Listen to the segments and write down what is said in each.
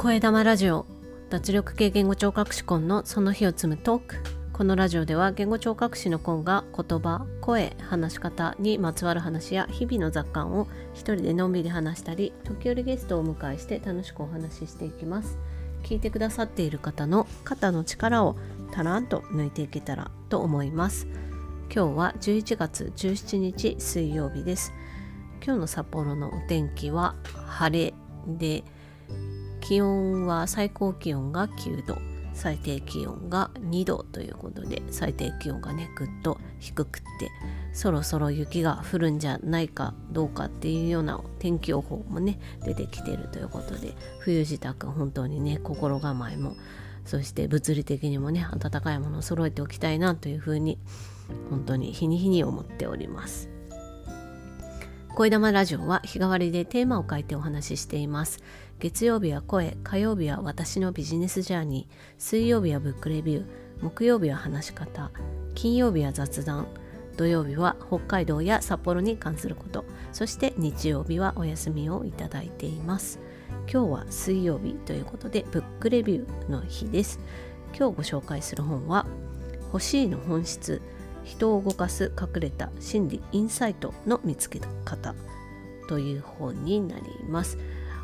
声玉ラジオ脱力系言語聴覚士コンのその日を積むトーク。このラジオでは言語聴覚士のコンが言葉声話し方にまつわる話や日々の雑感を一人でのんびり話したり時折ゲストをお迎えして楽しくお話ししていきます。聞いてくださっている方の肩の力をたらんと抜いていけたらと思います。今日は11月17日水曜日です。今日の札幌のお天気は晴れで気温は最高気温が9度最低気温が2度ということで最低気温がねぐっと低くってそろそろ雪が降るんじゃないかどうかっていうような天気予報もね出てきてるということで冬支度本当にね心構えもそして物理的にもね暖かいものを揃えておきたいなというふうに本当に日に日に思っております。声玉ラジオは日替わりでテーマを書いてお話ししています。月曜日は声、火曜日は私のビジネスジャーニー、水曜日はブックレビュー、木曜日は話し方、金曜日は雑談、土曜日は北海道や札幌に関すること、そして日曜日はお休みをいただいています。今日は水曜日ということでブックレビューの日です。今日ご紹介する本は欲しいの本質人を動かす隠れた心理インサイトの見つけ方という本になります。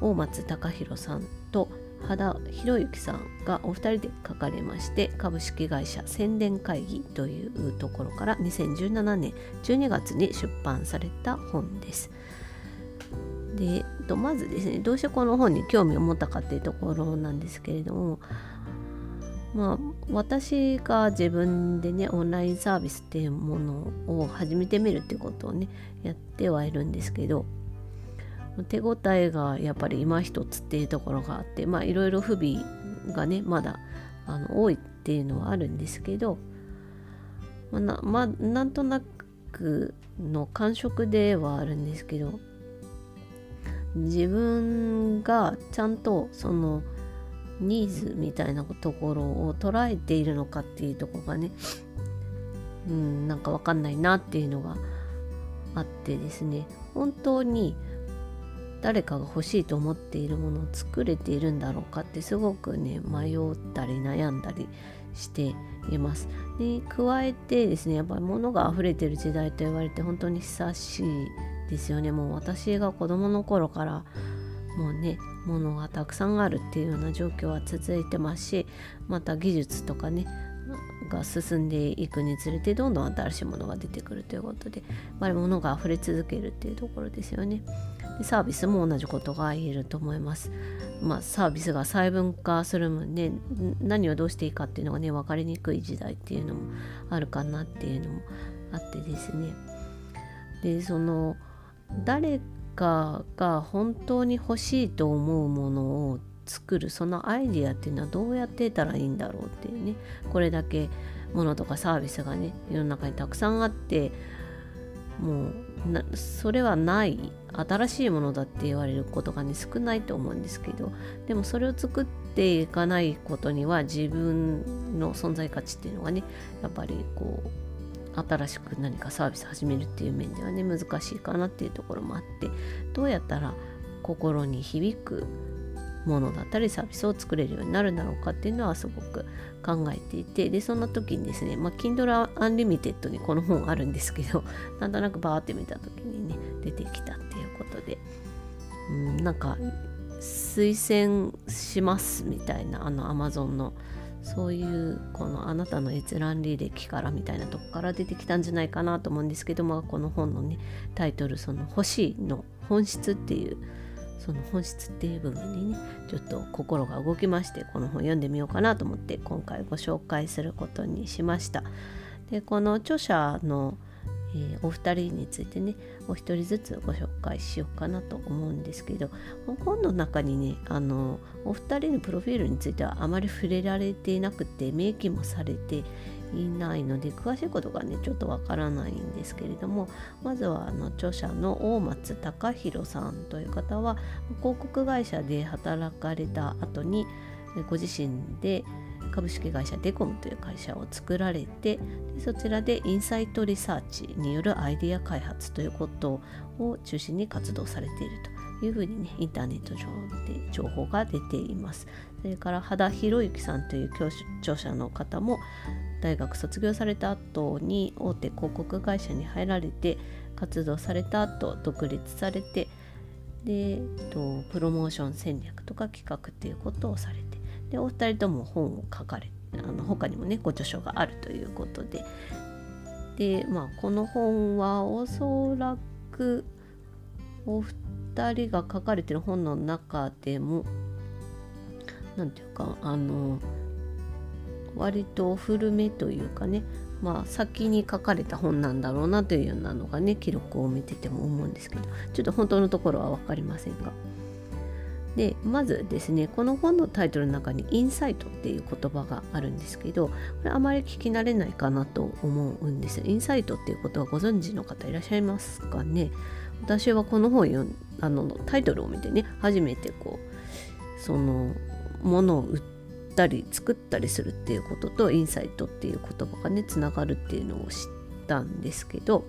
大松隆弘さんと肌博之さんがお二人で書かれまして株式会社宣伝会議というところから2017年12月に出版された本です。でまずですねどうしてこの本に興味を持ったかっていうところなんですけれどもまあ私が自分でねオンラインサービスっていうものを始めてみるっていうことをねやってはいるんですけど手応えがやっぱり今一つっていうところがあってまあいろいろ不備がねまだあの多いっていうのはあるんですけど、まあ、なまあ、なんとなくの感触ではあるんですけど自分がちゃんとそのニーズみたいなところを捉えているのかっていうとこがねうんなんかわかんないなっていうのがあってですね本当に誰かが欲しいと思っているものを作れているんだろうかってすごくね迷ったり悩んだりしています。で加えてですねやっぱり物が溢れてる時代と言われて本当に久しいですよねもう私が子供の頃からもうねものがたくさんあるっていうような状況は続いてますしまた技術とかねが進んでいくにつれてどんどん新しいものが出てくるということで物が溢れ続けるっていうところですよね。でサービスも同じことが言えると思います。まあ、サービスが細分化するもんね何をどうしていいかっていうのがね分かりにくい時代っていうのもあるかなっていうのもあってですねでその誰かが本当に欲しいと思うものを作るそのアイディアっていうのはどうやってたらいいんだろうっていうね。これだけものとかサービスがね世の中にたくさんあってもうそれはない新しいものだって言われることがね少ないと思うんですけどでもそれを作っていかないことには自分の存在価値っていうのがねやっぱりこう新しく何かサービス始めるっていう面ではね難しいかなっていうところもあってどうやったら心に響くものだったりサービスを作れるようになるんだろうかっていうのはすごく考えていてでそんな時にですね、まあ、Kindle Unlimited にこの本あるんですけど なんとなくバーって見た時にね出てきたっていうことでうんなんか推薦しますみたいなあの Amazon のそういうこのあなたの閲覧履歴からみたいなとこから出てきたんじゃないかなと思うんですけど、も、この本のねタイトル「その欲しい」の本質っていうその本質っていう部分にねちょっと心が動きましてこの本読んでみようかなと思って今回ご紹介することにしました。でこの著者のえー、お二人についてねお一人ずつご紹介しようかなと思うんですけど本の中にねあのお二人のプロフィールについてはあまり触れられていなくて明記もされていないので詳しいことがねちょっとわからないんですけれどもまずはあの著者の大松隆弘さんという方は広告会社で働かれた後にご自身で株式会社デコムという会社を作られてでそちらでインサイトリサーチによるアイデア開発ということを中心に活動されていると。いうふうにねインターネット上で情報が出ていますそれから羽田博之さんという著者の方も大学卒業された後に大手広告会社に入られて活動された後独立されてでとプロモーション戦略とか企画っていうことをされてでお二人とも本を書かれあの他にもねご著書があるということででまあこの本はおそらくお二人が書かれてる本の中でも何て言うかあの割と古めというかねまあ先に書かれた本なんだろうなというようなのがね記録を見てても思うんですけどちょっと本当のところは分かりませんが。でまずですねこの本のタイトルの中に「インサイト」っていう言葉があるんですけどこれあまり聞き慣れないかなと思うんです。インサイトっていうことはご存知の方いらっしゃいますかね？私はこの本読あのタイトルを見てね初めてこうそのものを売ったり作ったりするっていうこととインサイトっていう言葉がねつながるっていうのを知ったんですけど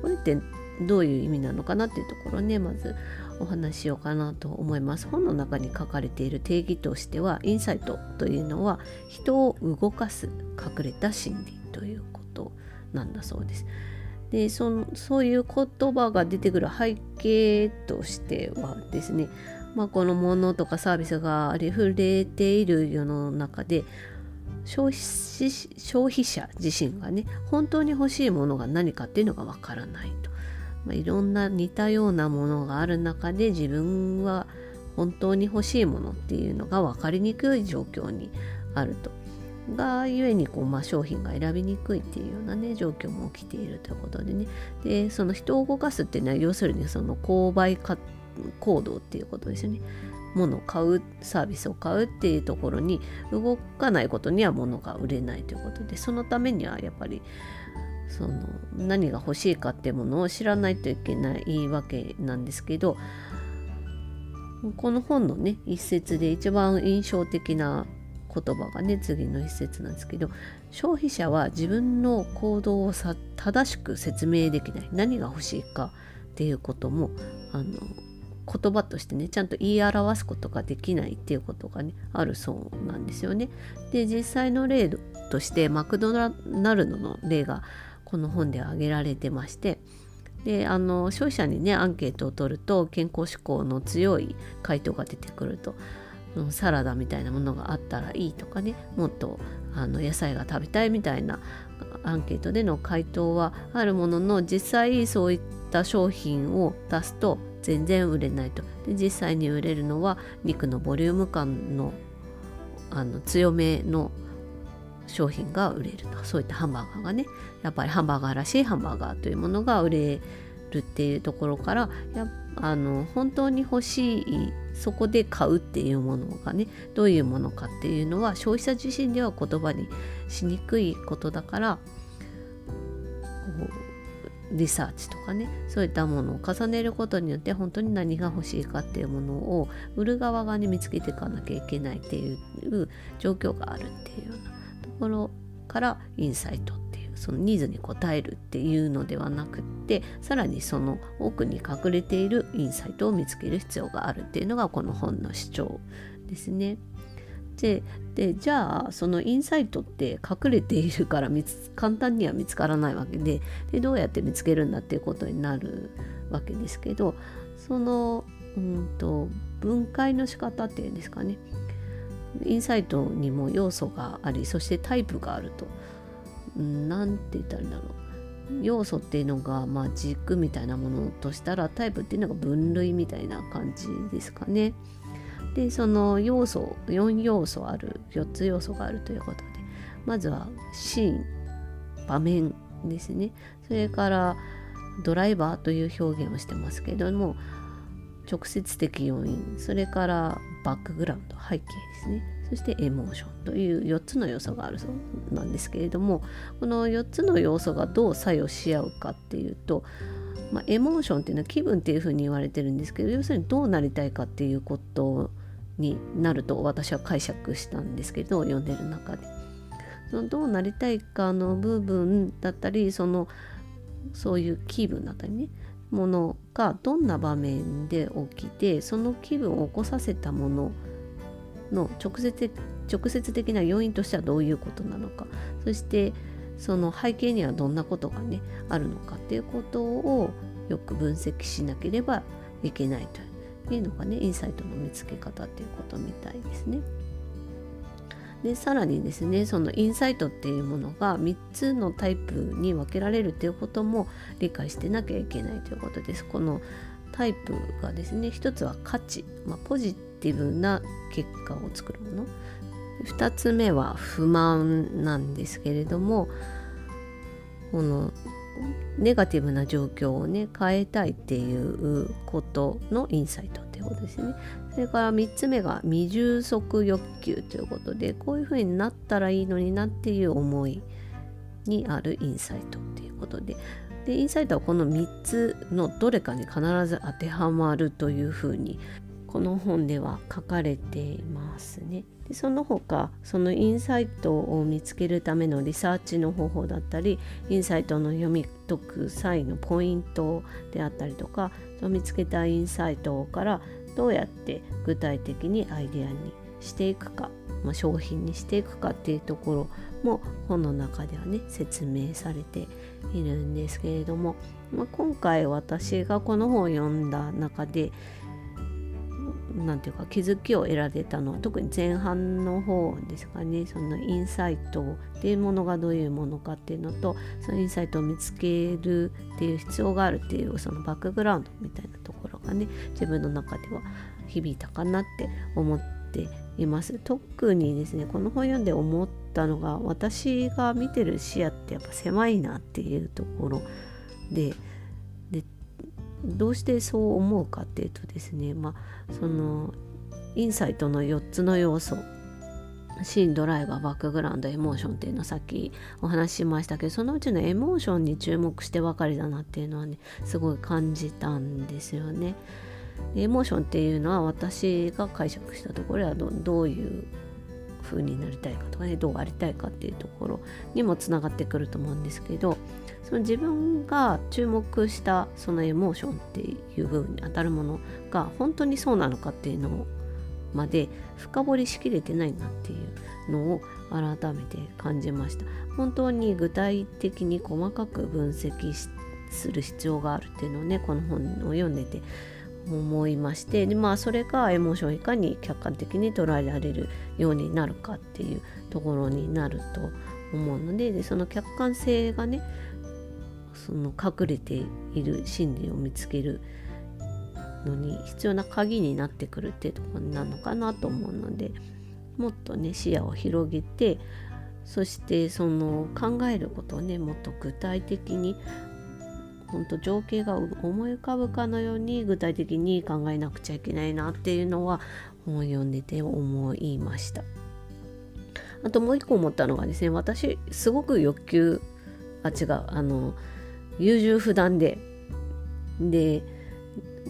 これってどういう意味なのかなっていうところねまずお話ししようかなと思います。本の中に書かれている定義としてはインサイトというのは人を動かす隠れた心理ということなんだそうです。でそのそういう言葉が出てくる背景としてはですね、まあ、このものとかサービスがありふれている世の中で消費消費者自身がね本当に欲しいものが何かっていうのがわからないと、まあ、いろんな似たようなものがある中で自分は本当に欲しいものっていうのが分かりにくい状況にあると。がゆえにこう、まあ、商品が選びにくいっていうようなね状況も起きているということでね。でその人を動かすっていうのは要するにその購買行動っていうことですよね。物を買うサービスを買うっていうところに動かないことには物が売れないということでそのためにはやっぱりその何が欲しいかっていうものを知らないといけないわけなんですけどこの本のね一節で一番印象的な言葉がね次の一節なんですけど消費者は自分の行動をさ正しく説明できない何が欲しいかっていうこともあの言葉としてねちゃんと言い表すことができないっていうことがねあるそうなんですよね。で実際の例としてマクドナルドの例がこの本で挙げられてましてであの消費者にねアンケートを取ると健康志向の強い回答が出てくると。サラダみたいなものがあったらいいとかねもっとあの野菜が食べたいみたいなアンケートでの回答はあるものの実際そういった商品を出すと全然売れないと。で実際に売れるのは肉のボリューム感のあの強めの商品が売れると。そういったハンバーガーがね。やっぱりハンバーガーらしいハンバーガーというものが売れるっていうところからやあの本当に欲しいそこで買うっていうものがねどういうものかっていうのは消費者自身では言葉にしにくいことだからリサーチとかねそういったものを重ねることによって本当に何が欲しいかっていうものを売る側側に見つけていかなきゃいけないっていう状況があるっていうようなころからインサイトっていうそのニーズに応えるっていうのではなくってさらにその奥に隠れているインサイトを見つける必要があるっていうのがこの本の主張ですね。ででじゃあそのインサイトって隠れているから簡単には見つからないわけででどうやって見つけるんだっていうことになるわけですけどその、うんと、分解の仕方っていうんですかねインサイトにも要素がありそしてタイプがあると。何て言ったらいいんだろう。要素っていうのが、まあ、軸みたいなものとしたらタイプっていうのが分類みたいな感じですかね。でその要素4要素ある4つ要素があるということでまずはシーン場面ですね。それからドライバーという表現をしてますけども直接的要因それからバックグラウンド背景ですねそしてエモーションという4つの要素があるそうなんですけれどもこの4つの要素がどう作用し合うかっていうとまあ、エモーションっていうのは気分っていうふうに言われてるんですけど要するにどうなりたいかっていうことになると私は解釈したんですけど読んでる中で。そのどうなりたいかの部分だったりそのそういう気分だったりねものがどんな場面で起きてその気分を起こさせたものの直接直接的な要因としてはどういうことなのかそしてその背景にはどんなことがねあるのかっていうことをよく分析しなければいけないというのがねインサイトの見つけ方っていうことみたいですね。でさらにですねそのインサイトっていうものが3つのタイプに分けられるということも理解してなきゃいけないということです。このタイプがですね一つは価値、まあ、ポジティブな結果を作るもの2つ目は不満なんですけれどもこのネガティブな状況をね変えたいっていうことのインサイトいうことですね。それから3つ目が未充足欲求ということでこういうふうになったらいいのになっていう思いにあるインサイトっていうことででインサイトはこの3つのどれかに必ず当てはまるというふうにこの本では書かれていますね。でその他そのインサイトを見つけるためのリサーチの方法だったりインサイトの読み解く際のポイントであったりとかそ見つけたインサイトからどうやって具体的にアイデアにしていくか、まあ、商品にしていくかっていうところも本の中ではね説明されているんですけれども、まあ、今回私がこの本を読んだ中でなんていうか気づきを得られたの。は特に前半の方ですかね。そのインサイトっていうものがどういうものかっていうのとそのインサイトを見つけるっていう必要があるっていうそのバックグラウンドみたいなところがね自分の中では響いたかなって思っています。特にですねこの本読んで思ったのが私が見てる視野ってやっぱ狭いなっていうところでどうしてそう思うかっていうとですねまあそのインサイトの4つの要素シーンドライバーバックグラウンドエモーションっていうのをさっきお話ししましたけどそのうちのエモーションに注目してばかりだなっていうのはねすごい感じたんですよね。エモーションっていうのは私が解釈したところはどういう風になりたいかとかねどうありたいかっていうところにもつながってくると思うんですけどその自分が注目したそのエモーションっていう部分に当たるものが本当にそうなのかっていうのまで深掘りしきれてないなっていうのを改めて感じました。本当に具体的に細かく分析する必要があるっていうのをねこの本を読んでて思いましてでまあそれがエモーションをいかに客観的に捉えられるようになるかっていうところになると思うのででその客観性がねその隠れている心理を見つけるのに必要な鍵になってくるっていうところなのかなと思うのでもっとね視野を広げてそしてその考えることをねもっと具体的に本当情景が思い浮かぶかのように具体的に考えなくちゃいけないなっていうのは本を読んでて思いました。あともう一個思ったのがですね私すごく欲求あ違うあの優柔不断でで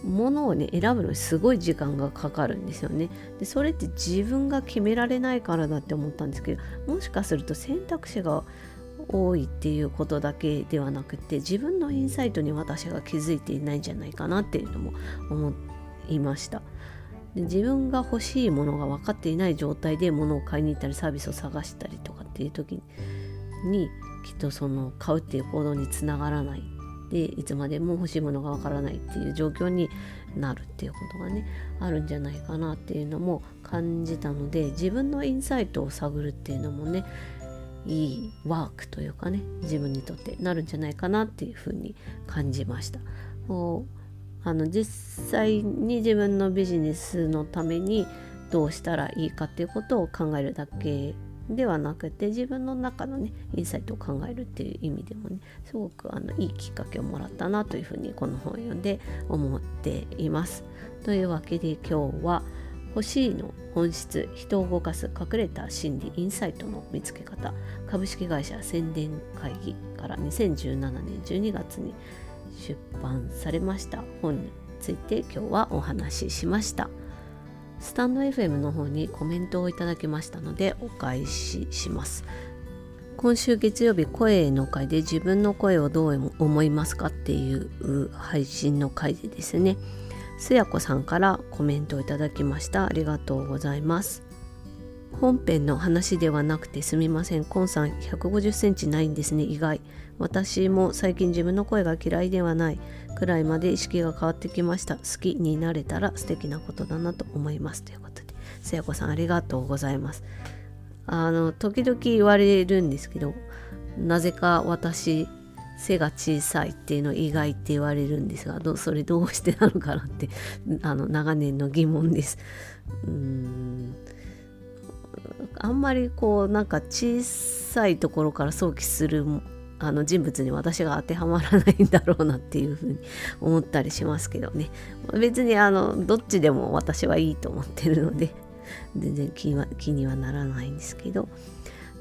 物をね選ぶのにすごい時間がかかるんですよね。でそれって自分が決められないからだって思ったんですけどもしかすると選択肢が多いっていうことだけではなくて自分のインサイトに私が気づいていないんじゃないかなっていうのも思いました。で自分が欲しいものが分かっていない状態で物を買いに行ったりサービスを探したりとかっていう時にきっとその買うっていう行動につながらない。でいつまでも欲しいものがわからないっていう状況になるっていうことがねあるんじゃないかなっていうのも感じたので自分のインサイトを探るっていうのもねいいワークというかね自分にとってなるんじゃないかなっていうふうに感じました。こうあの実際に自分のビジネスのためにどうしたらいいかっていうことを考えるだけではなくて自分の中のねインサイトを考えるっていう意味でもねすごくあのいいきっかけをもらったなというふうにこの本を読んで思っています。というわけで今日は欲しいの本質人を動かす隠れた心理インサイトの見つけ方株式会社宣伝会議から2017年12月に出版されました本について今日はお話ししました。スタンド FM の方にコメントをいただきましたのでお返しします。今週月曜日声の回で自分の声をどう思いますかっていう配信の回でですねすやこさんからコメントをいただきました。ありがとうございます。本編の話ではなくてすみません。コンさん150センチないんですね。意外。私も最近自分の声が嫌いではない。くらいまで意識が変わってきました。好きになれたら素敵なことだなと思います。ということでせやこさんありがとうございます。あの時々言われるんですけどなぜか私背が小さいっていうの意外って言われるんですがどそれどうしてなのかなってあの長年の疑問です。うん。あんまりこうなんか小さいところから想起するあの人物に私が当てはまらないんだろうなっていうふうに思ったりしますけどね。別にあのどっちでも私はいいと思ってるので全然気は気にはならないんですけど。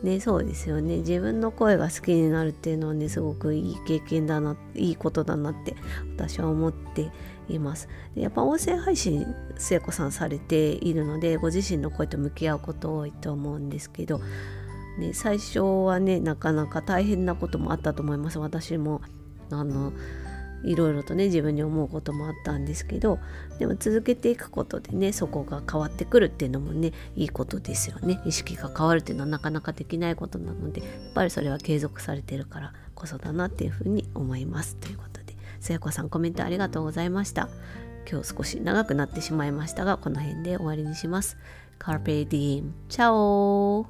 ね、そうですよね。自分の声が好きになるっていうのはねすごくいい経験だないいことだなって私は思っています。でやっぱ音声配信聖子さんされているのでご自身の声と向き合うこと多いと思うんですけど、ね、最初はねなかなか大変なこともあったと思います。私もあのいろいろとね自分に思うこともあったんですけどでも続けていくことでねそこが変わってくるっていうのもねいいことですよね。意識が変わるっていうのはなかなかできないことなのでやっぱりそれは継続されてるからこそだなっていうふうに思います。ということでせやこさんコメントありがとうございました。今日少し長くなってしまいましたがこの辺で終わりにします。Carpe Diem チャオ